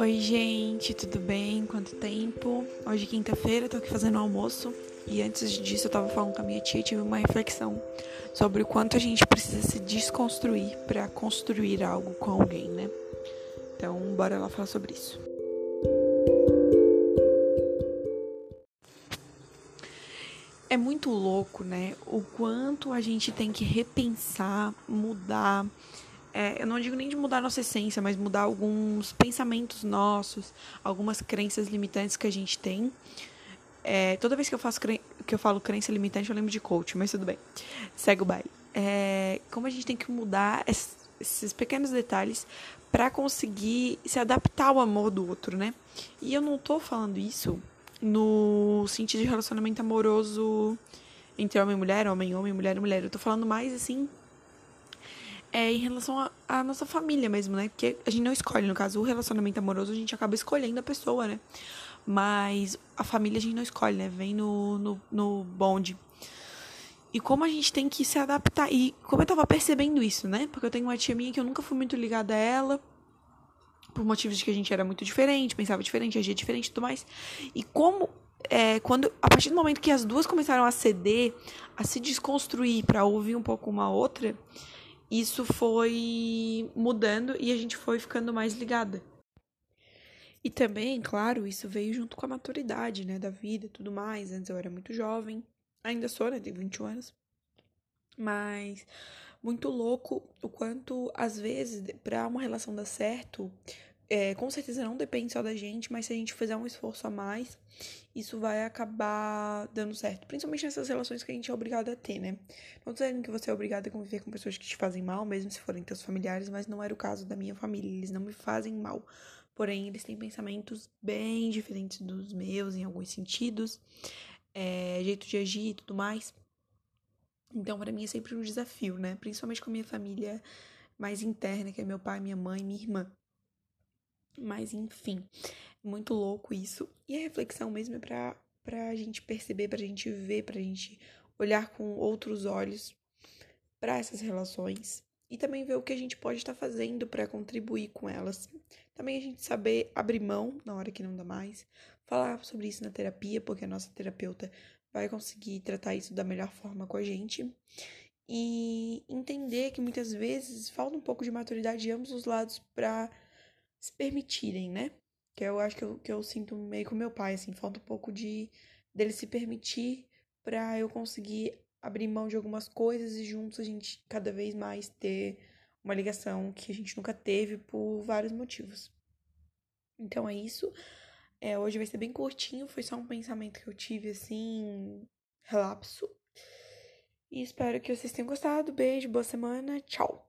Oi, gente, tudo bem? Quanto tempo? Hoje, é quinta-feira, tô aqui fazendo almoço e antes disso eu tava falando com a minha tia e tive uma reflexão sobre o quanto a gente precisa se desconstruir para construir algo com alguém, né? Então, bora lá falar sobre isso. É muito louco, né? O quanto a gente tem que repensar, mudar é, eu não digo nem de mudar nossa essência, mas mudar alguns pensamentos nossos, algumas crenças limitantes que a gente tem. É, toda vez que eu faço que eu falo crença limitante, eu lembro de coach, mas tudo bem. Segue o baile. É, como a gente tem que mudar esses pequenos detalhes para conseguir se adaptar ao amor do outro, né? E eu não tô falando isso no sentido de relacionamento amoroso entre homem e mulher, homem, homem, mulher e mulher. Eu tô falando mais assim é em relação à nossa família mesmo, né? Porque a gente não escolhe, no caso, o relacionamento amoroso, a gente acaba escolhendo a pessoa, né? Mas a família a gente não escolhe, né? Vem no, no, no bonde. E como a gente tem que se adaptar. E como eu tava percebendo isso, né? Porque eu tenho uma tia minha que eu nunca fui muito ligada a ela. Por motivos de que a gente era muito diferente, pensava diferente, agia diferente e tudo mais. E como é, quando a partir do momento que as duas começaram a ceder, a se desconstruir para ouvir um pouco uma outra, isso foi mudando e a gente foi ficando mais ligada. E também, claro, isso veio junto com a maturidade, né, da vida e tudo mais. Antes eu era muito jovem, ainda sou, né, tenho 21 anos. Mas muito louco o quanto, às vezes, para uma relação dar certo, é, com certeza não depende só da gente, mas se a gente fizer um esforço a mais, isso vai acabar dando certo. Principalmente nessas relações que a gente é obrigado a ter, né? Não dizendo que você é obrigado a conviver com pessoas que te fazem mal, mesmo se forem teus familiares, mas não era o caso da minha família. Eles não me fazem mal. Porém, eles têm pensamentos bem diferentes dos meus em alguns sentidos, é, jeito de agir e tudo mais. Então, para mim é sempre um desafio, né? Principalmente com a minha família mais interna, que é meu pai, minha mãe, minha irmã. Mas enfim, muito louco isso. E a reflexão mesmo é pra, pra gente perceber, pra gente ver, pra gente olhar com outros olhos para essas relações e também ver o que a gente pode estar fazendo para contribuir com elas. Também a gente saber abrir mão na hora que não dá mais, falar sobre isso na terapia, porque a nossa terapeuta vai conseguir tratar isso da melhor forma com a gente. E entender que muitas vezes falta um pouco de maturidade de ambos os lados para se permitirem, né? Que eu acho que eu, que eu sinto meio com meu pai, assim, falta um pouco de dele se permitir para eu conseguir abrir mão de algumas coisas e juntos a gente cada vez mais ter uma ligação que a gente nunca teve por vários motivos. Então é isso. É, hoje vai ser bem curtinho, foi só um pensamento que eu tive assim, relapso. E espero que vocês tenham gostado. Beijo, boa semana, tchau.